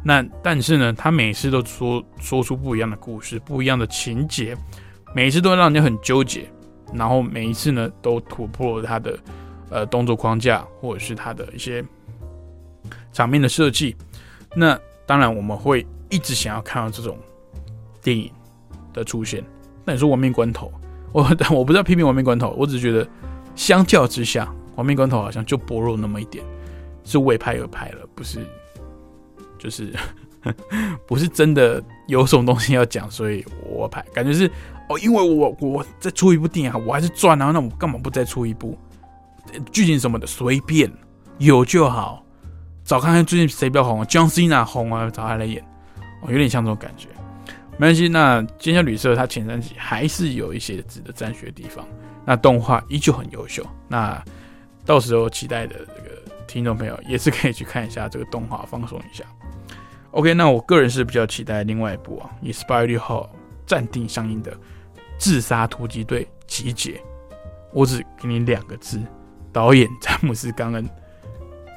那但是呢，他每次都说说出不一样的故事、不一样的情节，每一次都让人家很纠结，然后每一次呢都突破了他的呃动作框架或者是他的一些场面的设计。那当然我们会。一直想要看到这种电影的出现，那你说《亡命关头》，我 我不知道批评《亡命关头》，我只是觉得相较之下，《亡命关头》好像就薄弱那么一点，是为拍而拍了，不是就是 不是真的有什么东西要讲，所以我拍，感觉是哦，因为我我再出一部电影，我还是赚啊，那我干嘛不再出一部？剧情什么的随便有就好，找看看最近谁比较红，姜思娜红啊，找他来演，哦，有点像这种感觉。没关系，那《尖叫旅社》它前三集还是有一些值得赞许的地方，那动画依旧很优秀。那到时候期待的这个听众朋友也是可以去看一下这个动画，放松一下。OK，那我个人是比较期待另外一部啊，也是八月六号暂定上映的《自杀突击队集结》。我只给你两个字：导演詹姆斯·冈恩，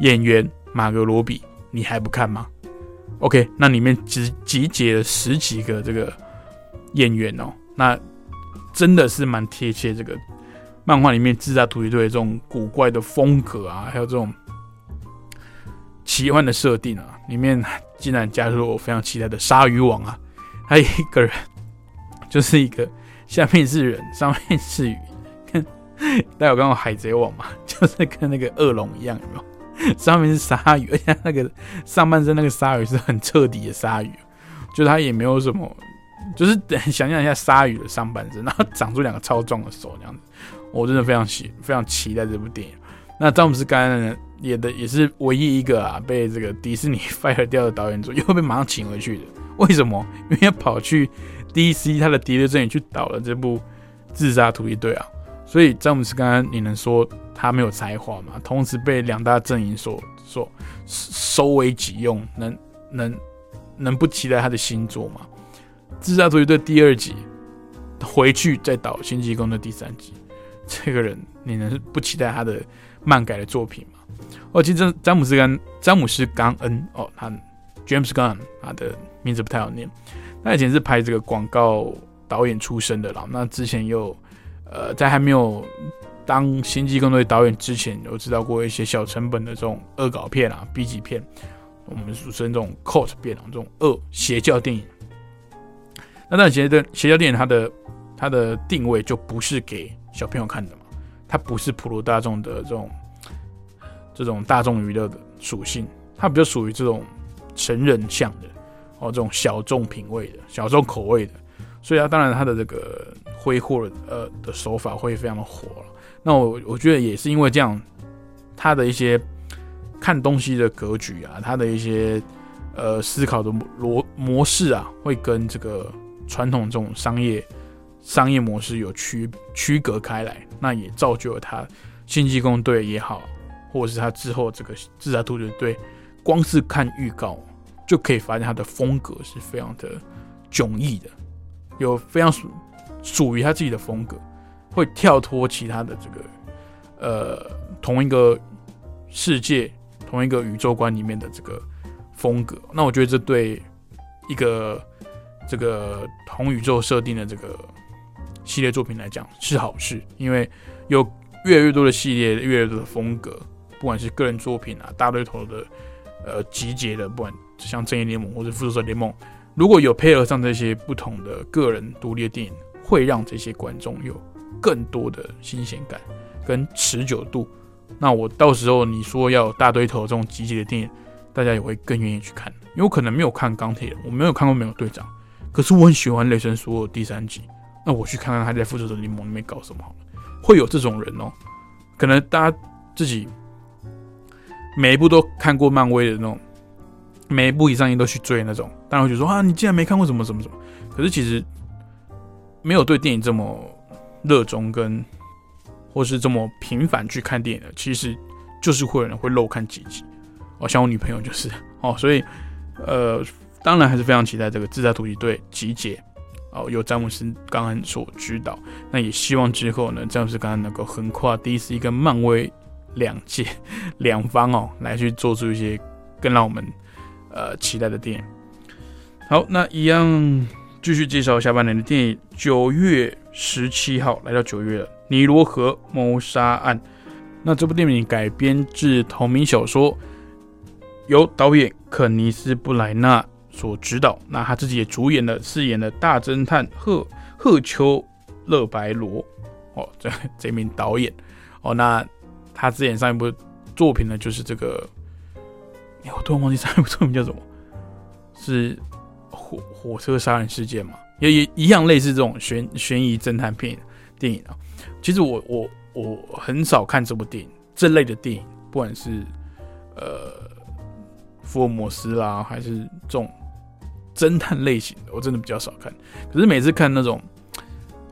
演员马格罗比。你还不看吗？OK，那里面只集结了十几个这个演员哦，那真的是蛮贴切这个漫画里面自杀突击队这种古怪的风格啊，还有这种奇幻的设定啊，里面竟然加入了我非常期待的鲨鱼王啊，还有一个人就是一个下面是人，上面是鱼，大家有看过海贼王嘛？就是跟那个恶龙一样，有没有？上面是鲨鱼，而且那个上半身那个鲨鱼是很彻底的鲨鱼，就它也没有什么，就是 想象一下鲨鱼的上半身，然后长出两个超壮的手这样子，我真的非常喜非常期待这部电影。那詹姆斯·甘恩演的也是唯一一个啊被这个迪士尼 fire 掉的导演组，又被马上请回去的。为什么？因为跑去 DC 他的敌对阵营去导了这部《自杀突击队》啊。所以詹姆斯刚刚你能说他没有才华吗？同时被两大阵营所所收为己用，能能能不期待他的新作吗？自杀突击队第二集回去再导星际宫的第三集，这个人你能不期待他的漫改的作品吗？哦，其实詹姆斯甘詹姆斯冈恩哦，他 James Gunn 他的名字不太好念，他以前是拍这个广告导演出身的啦，那之前又。呃，在还没有当星际工队导演之前，有知道过一些小成本的这种恶搞片啊、B 级片，我们俗称这种 cult 片啊，这种恶邪教电影。那那邪的邪教电影，它的它的定位就不是给小朋友看的嘛，它不是普罗大众的这种这种大众娱乐的属性，它比较属于这种成人向的哦，这种小众品味的小众口味的。所以啊，当然他的这个挥霍呃的手法会非常的火。那我我觉得也是因为这样，他的一些看东西的格局啊，他的一些呃思考的逻模式啊，会跟这个传统这种商业商业模式有区区隔开来。那也造就了他星际工队也好，或者是他之后这个自杀突击队，光是看预告就可以发现他的风格是非常的迥异的。有非常属属于他自己的风格，会跳脱其他的这个呃同一个世界、同一个宇宙观里面的这个风格。那我觉得这对一个这个同宇宙设定的这个系列作品来讲是好事，因为有越来越多的系列、越来越多的风格，不管是个人作品啊、大对头的呃集结的，不管像正义联盟或者复仇者联盟。如果有配合上这些不同的个人独立的电影，会让这些观众有更多的新鲜感跟持久度。那我到时候你说要大堆头这种集结的电影，大家也会更愿意去看。因为我可能没有看钢铁，我没有看过美国队长，可是我很喜欢雷神索尔第三集，那我去看看他在复仇者联盟里面搞什么好了。会有这种人哦，可能大家自己每一部都看过漫威的那种。每一部以上映都去追那种，当然会觉得说啊，你竟然没看过什么什么什么。可是其实没有对电影这么热衷，跟或是这么频繁去看电影的，其实就是会有人会漏看几集。哦，像我女朋友就是哦，所以呃，当然还是非常期待这个自杀突击队集结哦，由詹姆斯刚刚所指导。那也希望之后呢，詹姆斯刚刚能够横跨第一次一个漫威两界 两方哦，来去做出一些更让我们。呃，期待的电影。好，那一样继续介绍下半年的电影。九月十七号来到九月了，《尼罗河谋杀案》。那这部电影改编自同名小说，由导演肯尼斯布莱纳所指导。那他自己也主演了，饰演了大侦探赫赫丘勒白罗。哦，这 这名导演。哦，那他之前上一部作品呢，就是这个。哎，我突然忘记 上一部作品叫什么，是火火车杀人事件嘛，也也一样类似这种悬悬疑侦探片电影啊。其实我我我很少看这部电影这类的电影，不管是呃福尔摩斯啦，还是这种侦探类型的，我真的比较少看。可是每次看那种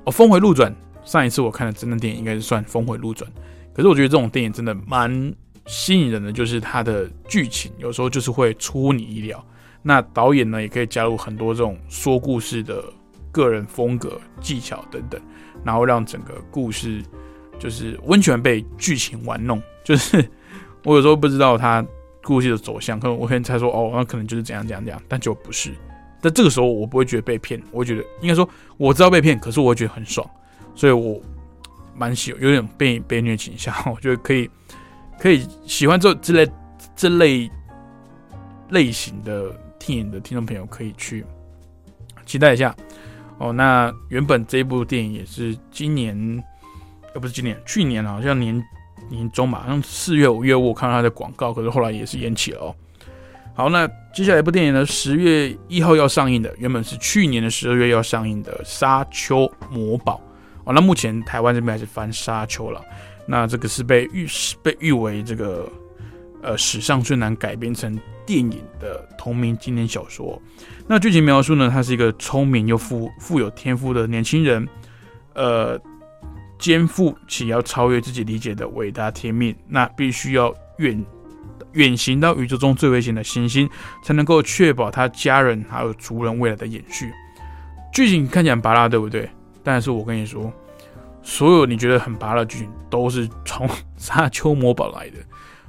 哦峰回路转，上一次我看的侦探电影应该是算峰回路转。可是我觉得这种电影真的蛮吸引人的，就是它的剧情有时候就是会出乎你意料。那导演呢也可以加入很多这种说故事的个人风格、技巧等等，然后让整个故事就是完全被剧情玩弄。就是我有时候不知道他故事的走向，可能我可能猜说哦，那可能就是怎样怎样怎样，但就不是。但这个时候我不会觉得被骗，我觉得应该说我知道被骗，可是我会觉得很爽，所以我。蛮喜有点被被虐倾向，我觉得可以可以喜欢这这类这类类型的电影的听众朋友可以去期待一下哦。那原本这部电影也是今年，呃不是今年，去年好像年年中吧，好像四月五月我看到它的广告，可是后来也是延期了哦。好，那接下来一部电影呢，十月一号要上映的，原本是去年的十二月要上映的《沙丘魔堡》。哦，那目前台湾这边还是翻《沙丘》了。那这个是被誉被誉为这个呃史上最难改编成电影的同名经典小说。那剧情描述呢，他是一个聪明又富富有天赋的年轻人，呃，肩负起要超越自己理解的伟大天命。那必须要远远行到宇宙中最危险的行星，才能够确保他家人还有族人未来的延续。剧情看起来很拔拉，对不对？但是我跟你说，所有你觉得很拔的剧情都是从《沙丘魔堡》来的。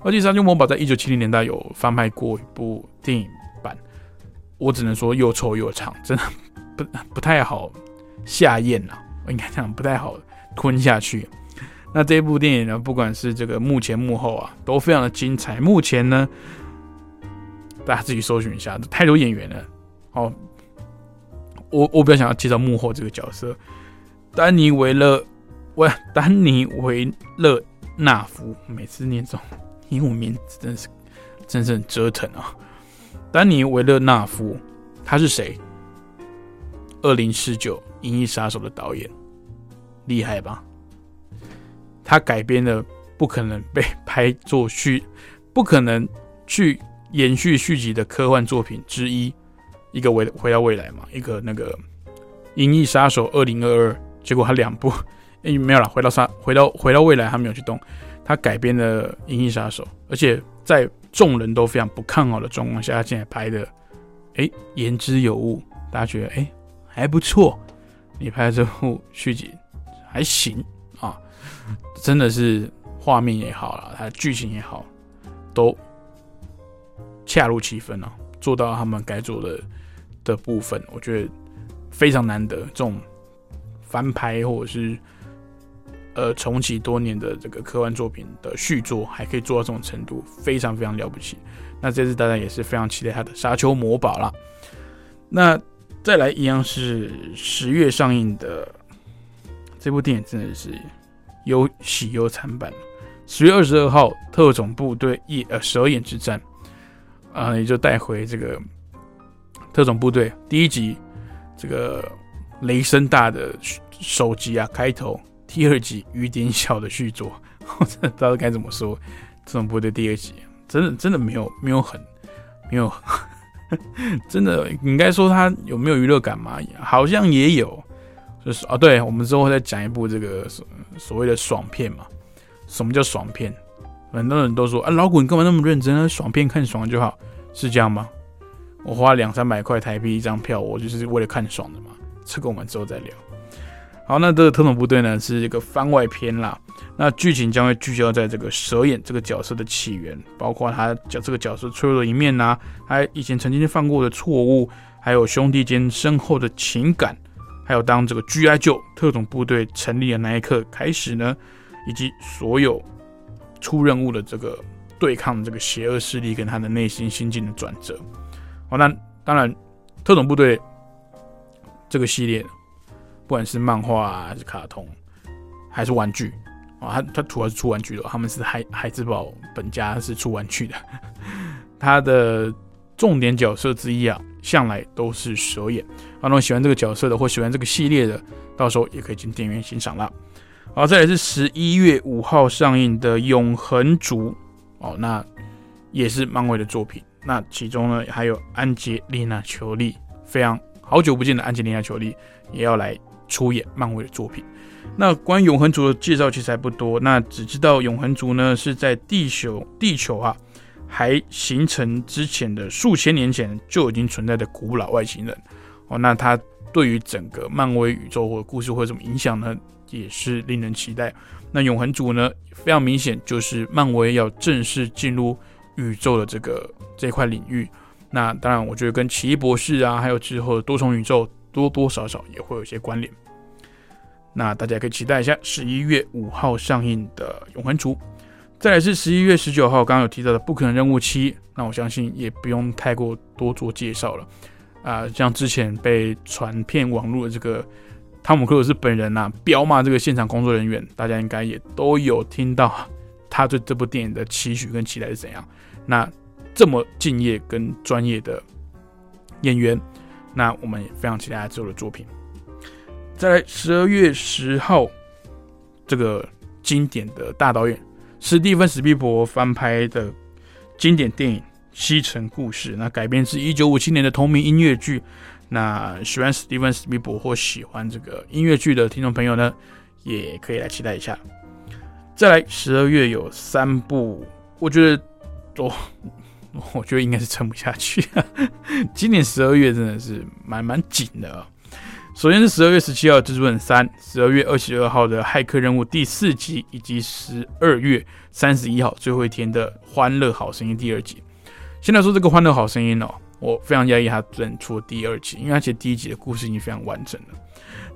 而且《沙丘魔堡》在一九七零年代有翻拍过一部电影版，我只能说又臭又长，真的不不太好下咽呐。我应该讲不太好吞下去。那这部电影呢，不管是这个幕前幕后啊，都非常的精彩。目前呢，大家自己搜寻一下，太多演员了。哦，我我比较想要介绍幕后这个角色。丹尼维勒，喂，丹尼维勒纳夫，每次念这种英文名字真是，真是很折腾啊！丹尼维勒纳夫，他是谁？二零四九《银翼杀手》的导演，厉害吧？他改编的不可能被拍作续，不可能去延续续集的科幻作品之一，一个回回到未来嘛，一个那个《银翼杀手》二零二二。结果他两部，诶没有了，回到杀，回到回到未来，他没有去动，他改编的《银翼杀手》，而且在众人都非常不看好的状况下，他竟然拍的，哎，言之有物，大家觉得哎还不错，你拍的这部续集还行啊，真的是画面也好了，他剧情也好，都恰如其分啊，做到他们该做的的部分，我觉得非常难得这种。翻拍或者是呃重启多年的这个科幻作品的续作，还可以做到这种程度，非常非常了不起。那这次大家也是非常期待他的《沙丘魔堡》了。那再来一样是十月上映的这部电影，真的是忧喜忧参半。十月二十二号，《特种部队一呃蛇眼之战》啊，也就带回这个特种部队第一集这个雷声大的。首集啊，开头第二集雨点小的续作，我真的不知道该怎么说。这种部队第二集，真的真的没有没有很没有，真的应该说它有没有娱乐感嘛？好像也有，就是啊，对我们之后再讲一部这个所所谓的爽片嘛。什么叫爽片？很多人都说啊，老古你干嘛那么认真啊？爽片看爽就好，是这样吗？我花两三百块台币一张票，我就是为了看爽的嘛。这个我们之后再聊。好，那这个特种部队呢是一个番外篇啦。那剧情将会聚焦在这个蛇眼这个角色的起源，包括他角这个角色脆弱的一面呐，他以前曾经犯过的错误，还有兄弟间深厚的情感，还有当这个 G.I. 救特种部队成立的那一刻开始呢，以及所有出任务的这个对抗这个邪恶势力跟他的内心心境的转折。好，那当然特种部队这个系列。不管是漫画，还是卡通，还是玩具啊，他他主要是出玩具的。他们是海海之宝本家是出玩具的。他的重点角色之一啊，向来都是蛇眼。啊，那么喜欢这个角色的或喜欢这个系列的，到时候也可以进电影院欣赏了。好，再来是十一月五号上映的《永恒族》哦，那也是漫威的作品。那其中呢，还有安吉丽娜·裘丽，非常好久不见的安吉丽娜·裘丽也要来出演漫威的作品。那关于永恒族的介绍其实还不多，那只知道永恒族呢是在地球地球啊还形成之前的数千年前就已经存在的古老外星人哦。那它对于整个漫威宇宙或者故事会有什么影响呢？也是令人期待。那永恒族呢，非常明显就是漫威要正式进入宇宙的这个这块领域。那当然，我觉得跟奇异博士啊，还有之后的多重宇宙多多少少也会有一些关联。那大家可以期待一下十一月五号上映的《永恒族》，再来是十一月十九号，刚刚有提到的《不可能任务七》，那我相信也不用太过多做介绍了。啊，像之前被传遍网络的这个汤姆克鲁斯本人呐，彪骂这个现场工作人员，大家应该也都有听到他对这部电影的期许跟期待是怎样。那这么敬业跟专业的演员，那我们也非常期待他之后的作品。再来，十二月十号，这个经典的大导演史蒂芬·史皮伯翻拍的经典电影《西城故事》，那改编自一九五七年的同名音乐剧。那喜欢史蒂芬·史皮伯或喜欢这个音乐剧的听众朋友呢，也可以来期待一下。再来，十二月有三部，我觉得哦，我觉得应该是撑不下去。今年十二月真的是蛮蛮紧的。首先是十二月十七号《蜘蛛人三》，十二月二十二号的《骇客任务》第四集，以及十二月三十一号最后一天的《欢乐好声音》第二集。先来说这个《欢乐好声音》哦，我非常压抑它能出第二集，因为而且第一集的故事已经非常完整了。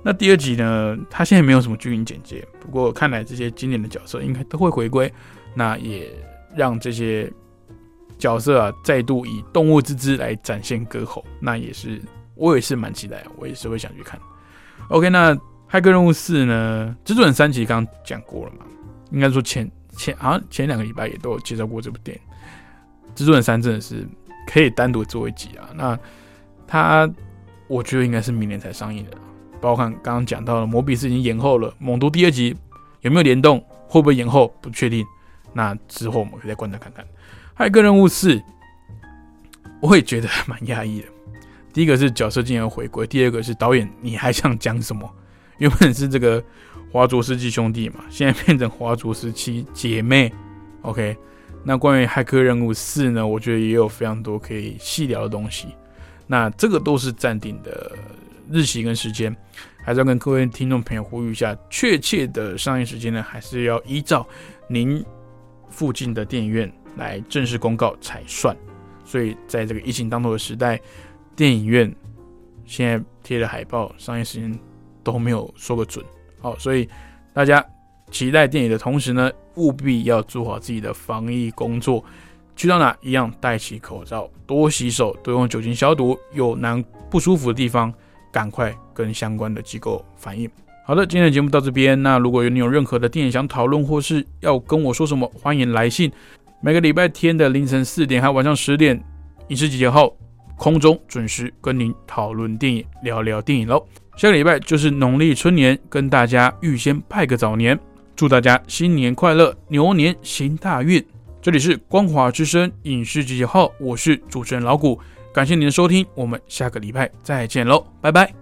那第二集呢，它现在没有什么剧情简介，不过看来这些经典的角色应该都会回归，那也让这些角色啊再度以动物之姿来展现歌喉，那也是。我也是蛮期待，我也是会想去看。OK，那《骇客任务四》呢？《蜘蛛人三》其实刚讲过了嘛，应该说前前好像前两个礼拜也都有介绍过这部电影。《蜘蛛人三》真的是可以单独做一集啊。那它我觉得应该是明年才上映的，包括刚刚讲到了《魔比斯》已经延后了，《猛毒》第二集有没有联动，会不会延后不确定。那之后我们可以再观察看看。《骇客任务四》，我也觉得蛮压抑的。第一个是角色竟然回归，第二个是导演，你还想讲什么？原本是这个华卓斯基兄弟嘛，现在变成华卓时期姐妹。OK，那关于骇客任务四呢？我觉得也有非常多可以细聊的东西。那这个都是暂定的日期跟时间，还是要跟各位听众朋友呼吁一下，确切的上映时间呢，还是要依照您附近的电影院来正式公告才算。所以在这个疫情当头的时代。电影院现在贴的海报，上映时间都没有说个准。好，所以大家期待电影的同时呢，务必要做好自己的防疫工作。去到哪一样戴起口罩，多洗手，多用酒精消毒。有难不舒服的地方，赶快跟相关的机构反映。好的，今天的节目到这边。那如果有你有任何的电影想讨论，或是要跟我说什么，欢迎来信。每个礼拜天的凌晨四点，还有晚上十点，影视集结号。空中准时跟您讨论电影，聊聊电影喽。下个礼拜就是农历春年，跟大家预先拜个早年，祝大家新年快乐，牛年行大运。这里是光华之声影视集结号，我是主持人老谷，感谢您的收听，我们下个礼拜再见喽，拜拜。